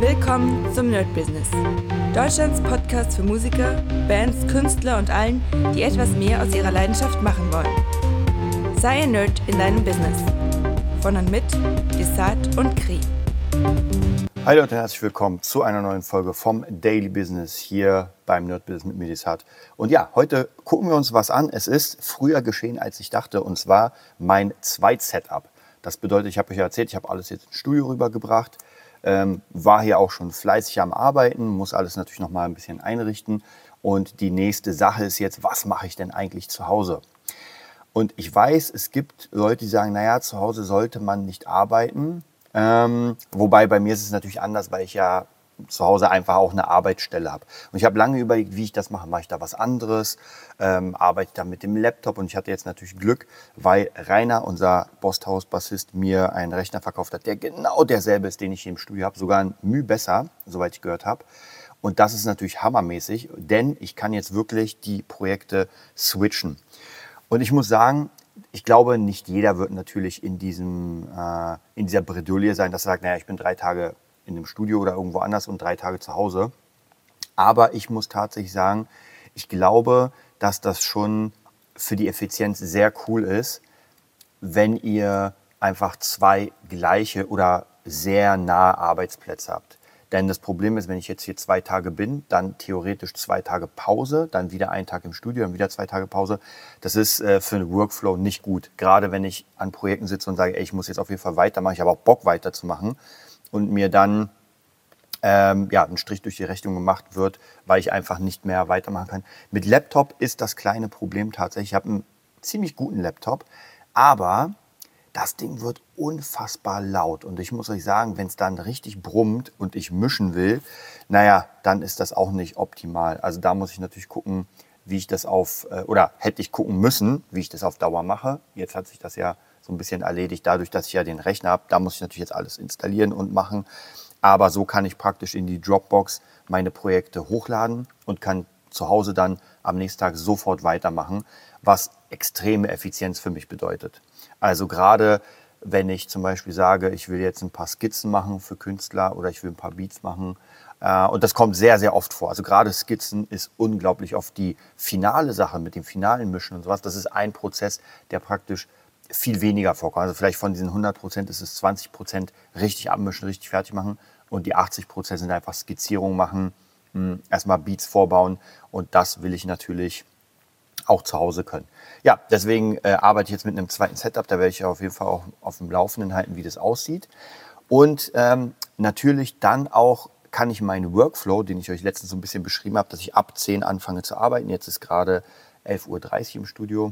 Willkommen zum Nerd Business. Deutschlands Podcast für Musiker, Bands, Künstler und allen, die etwas mehr aus ihrer Leidenschaft machen wollen. Sei ein Nerd in deinem Business. Von und mit Desart und Kri. Hi Leute, herzlich willkommen zu einer neuen Folge vom Daily Business hier beim Nerd Business mit Medisat. Und ja, heute gucken wir uns was an. Es ist früher geschehen, als ich dachte, und zwar mein Zweit-Setup. Das bedeutet, ich habe euch ja erzählt, ich habe alles jetzt ins Studio rübergebracht. Ähm, war hier auch schon fleißig am Arbeiten, muss alles natürlich noch mal ein bisschen einrichten. Und die nächste Sache ist jetzt, was mache ich denn eigentlich zu Hause? Und ich weiß, es gibt Leute, die sagen, naja, zu Hause sollte man nicht arbeiten. Ähm, wobei bei mir ist es natürlich anders, weil ich ja zu Hause einfach auch eine Arbeitsstelle habe. Und ich habe lange überlegt, wie ich das mache. Mache ich da was anderes? Ähm, arbeite ich da mit dem Laptop? Und ich hatte jetzt natürlich Glück, weil Rainer, unser Bosthaus-Bassist, mir einen Rechner verkauft hat, der genau derselbe ist, den ich hier im Studio habe. Sogar ein Mühe besser, soweit ich gehört habe. Und das ist natürlich hammermäßig, denn ich kann jetzt wirklich die Projekte switchen. Und ich muss sagen, ich glaube, nicht jeder wird natürlich in, diesem, äh, in dieser Bredouille sein, dass er sagt, naja, ich bin drei Tage in dem Studio oder irgendwo anders und drei Tage zu Hause. Aber ich muss tatsächlich sagen, ich glaube, dass das schon für die Effizienz sehr cool ist, wenn ihr einfach zwei gleiche oder sehr nahe Arbeitsplätze habt. Denn das Problem ist, wenn ich jetzt hier zwei Tage bin, dann theoretisch zwei Tage Pause, dann wieder einen Tag im Studio, dann wieder zwei Tage Pause. Das ist äh, für den Workflow nicht gut. Gerade wenn ich an Projekten sitze und sage, ey, ich muss jetzt auf jeden Fall weitermachen, ich habe auch Bock weiterzumachen, und mir dann ähm, ja, ein Strich durch die Rechnung gemacht wird, weil ich einfach nicht mehr weitermachen kann. Mit Laptop ist das kleine Problem tatsächlich, ich habe einen ziemlich guten Laptop, aber das Ding wird unfassbar laut. Und ich muss euch sagen, wenn es dann richtig brummt und ich mischen will, naja, dann ist das auch nicht optimal. Also da muss ich natürlich gucken, wie ich das auf, äh, oder hätte ich gucken müssen, wie ich das auf Dauer mache. Jetzt hat sich das ja so ein bisschen erledigt, dadurch, dass ich ja den Rechner habe. Da muss ich natürlich jetzt alles installieren und machen. Aber so kann ich praktisch in die Dropbox meine Projekte hochladen und kann zu Hause dann am nächsten Tag sofort weitermachen, was extreme Effizienz für mich bedeutet. Also gerade wenn ich zum Beispiel sage, ich will jetzt ein paar Skizzen machen für Künstler oder ich will ein paar Beats machen. Äh, und das kommt sehr, sehr oft vor. Also gerade Skizzen ist unglaublich oft die finale Sache mit dem finalen Mischen und sowas. Das ist ein Prozess, der praktisch viel weniger vorkommen. Also vielleicht von diesen 100 Prozent ist es 20 Prozent richtig abmischen, richtig fertig machen und die 80 Prozent sind einfach Skizzierung machen, hm, erstmal Beats vorbauen und das will ich natürlich auch zu Hause können. Ja, deswegen äh, arbeite ich jetzt mit einem zweiten Setup, da werde ich auf jeden Fall auch auf dem Laufenden halten, wie das aussieht. Und ähm, natürlich dann auch kann ich meinen Workflow, den ich euch letztens so ein bisschen beschrieben habe, dass ich ab 10 anfange zu arbeiten. Jetzt ist gerade 11.30 Uhr im Studio.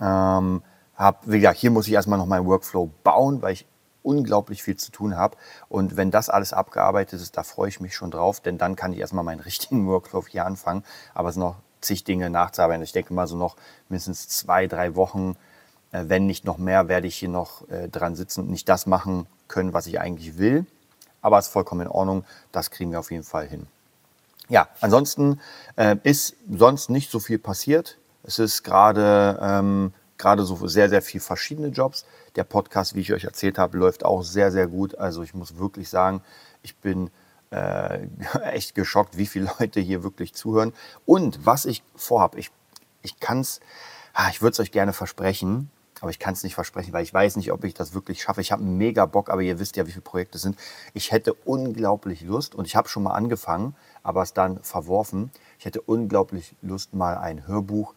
Ähm, hab, wie gesagt, hier muss ich erstmal noch meinen Workflow bauen, weil ich unglaublich viel zu tun habe. Und wenn das alles abgearbeitet ist, da freue ich mich schon drauf, denn dann kann ich erstmal meinen richtigen Workflow hier anfangen. Aber es sind noch zig Dinge nachzuarbeiten. Ich denke mal so noch mindestens zwei, drei Wochen, äh, wenn nicht noch mehr, werde ich hier noch äh, dran sitzen und nicht das machen können, was ich eigentlich will. Aber es ist vollkommen in Ordnung. Das kriegen wir auf jeden Fall hin. Ja, ansonsten äh, ist sonst nicht so viel passiert. Es ist gerade ähm, gerade so sehr, sehr viel verschiedene Jobs. Der Podcast, wie ich euch erzählt habe, läuft auch sehr, sehr gut. Also ich muss wirklich sagen, ich bin äh, echt geschockt, wie viele Leute hier wirklich zuhören. Und was ich vorhabe, ich, ich kann es, ah, ich würde es euch gerne versprechen, aber ich kann es nicht versprechen, weil ich weiß nicht, ob ich das wirklich schaffe. Ich habe mega Bock, aber ihr wisst ja, wie viele Projekte es sind. Ich hätte unglaublich Lust und ich habe schon mal angefangen, aber es dann verworfen. Ich hätte unglaublich Lust, mal ein Hörbuch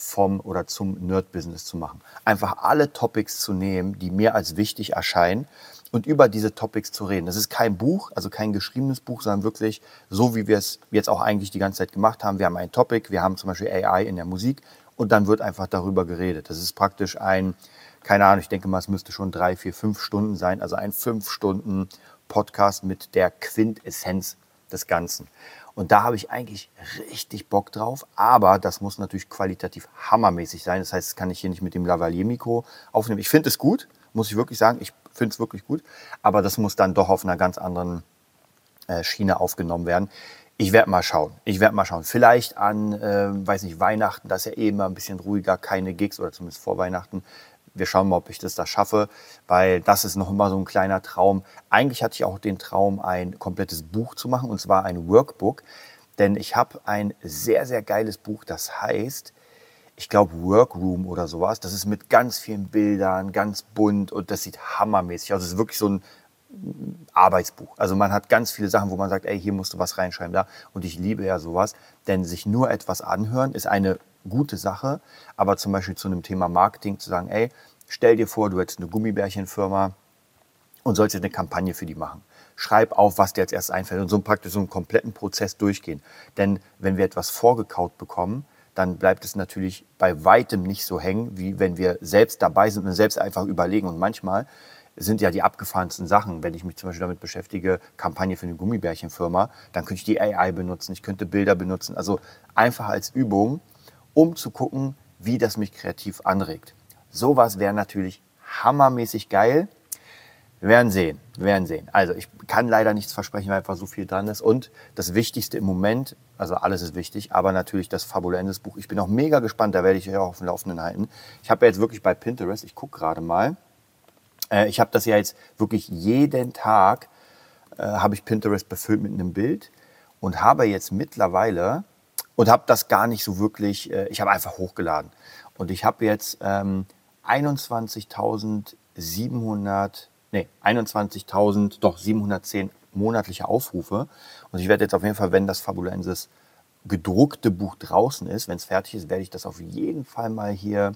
vom oder zum Nerd-Business zu machen. Einfach alle Topics zu nehmen, die mir als wichtig erscheinen und über diese Topics zu reden. Das ist kein Buch, also kein geschriebenes Buch, sondern wirklich so, wie wir es jetzt auch eigentlich die ganze Zeit gemacht haben. Wir haben ein Topic, wir haben zum Beispiel AI in der Musik und dann wird einfach darüber geredet. Das ist praktisch ein, keine Ahnung, ich denke mal, es müsste schon drei, vier, fünf Stunden sein, also ein fünf Stunden Podcast mit der Quintessenz des Ganzen. Und da habe ich eigentlich richtig Bock drauf. Aber das muss natürlich qualitativ hammermäßig sein. Das heißt, das kann ich hier nicht mit dem Lavalier-Mikro aufnehmen. Ich finde es gut, muss ich wirklich sagen. Ich finde es wirklich gut. Aber das muss dann doch auf einer ganz anderen äh, Schiene aufgenommen werden. Ich werde mal schauen. Ich werde mal schauen. Vielleicht an, äh, weiß nicht, Weihnachten, das ist ja eh ein bisschen ruhiger, keine Gigs oder zumindest vor Weihnachten wir schauen mal, ob ich das da schaffe, weil das ist noch immer so ein kleiner Traum. Eigentlich hatte ich auch den Traum, ein komplettes Buch zu machen, und zwar ein Workbook. Denn ich habe ein sehr, sehr geiles Buch, das heißt, ich glaube, Workroom oder sowas. Das ist mit ganz vielen Bildern, ganz bunt und das sieht hammermäßig aus. Es ist wirklich so ein Arbeitsbuch. Also man hat ganz viele Sachen, wo man sagt, ey, hier musst du was reinschreiben, da. Und ich liebe ja sowas, denn sich nur etwas anhören ist eine gute Sache, aber zum Beispiel zu einem Thema Marketing zu sagen, ey, stell dir vor, du hättest eine Gummibärchenfirma und sollst jetzt eine Kampagne für die machen. Schreib auf, was dir als erstes einfällt und so praktisch so einen kompletten Prozess durchgehen. Denn wenn wir etwas vorgekaut bekommen, dann bleibt es natürlich bei weitem nicht so hängen, wie wenn wir selbst dabei sind und selbst einfach überlegen. Und manchmal sind ja die abgefahrensten Sachen. Wenn ich mich zum Beispiel damit beschäftige, Kampagne für eine Gummibärchenfirma, dann könnte ich die AI benutzen, ich könnte Bilder benutzen. Also einfach als Übung, um zu gucken, wie das mich kreativ anregt. Sowas wäre natürlich hammermäßig geil. Wir werden sehen, wir werden sehen. Also ich kann leider nichts versprechen, weil einfach so viel dran ist. Und das Wichtigste im Moment, also alles ist wichtig, aber natürlich das Fabulenses Buch. Ich bin auch mega gespannt, da werde ich euch auch auf dem Laufenden halten. Ich habe jetzt wirklich bei Pinterest, ich gucke gerade mal, äh, ich habe das ja jetzt wirklich jeden Tag, äh, habe ich Pinterest befüllt mit einem Bild und habe jetzt mittlerweile, und habe das gar nicht so wirklich, äh, ich habe einfach hochgeladen. Und ich habe jetzt ähm, 21.700, nee, 21.000, doch 710 monatliche Aufrufe. Und ich werde jetzt auf jeden Fall, wenn das Fabulensis gedruckte Buch draußen ist, wenn es fertig ist, werde ich das auf jeden Fall mal hier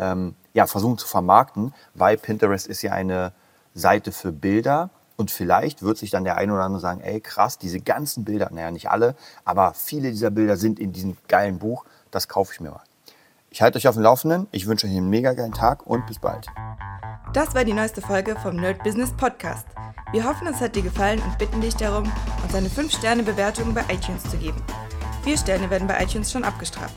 ähm, ja, versuchen zu vermarkten, weil Pinterest ist ja eine Seite für Bilder. Und vielleicht wird sich dann der eine oder andere sagen, ey krass, diese ganzen Bilder, naja nicht alle, aber viele dieser Bilder sind in diesem geilen Buch, das kaufe ich mir mal. Ich halte euch auf dem Laufenden, ich wünsche euch einen mega geilen Tag und bis bald. Das war die neueste Folge vom Nerd Business Podcast. Wir hoffen, es hat dir gefallen und bitten dich darum, uns eine 5-Sterne-Bewertung bei iTunes zu geben. Vier Sterne werden bei iTunes schon abgestraft.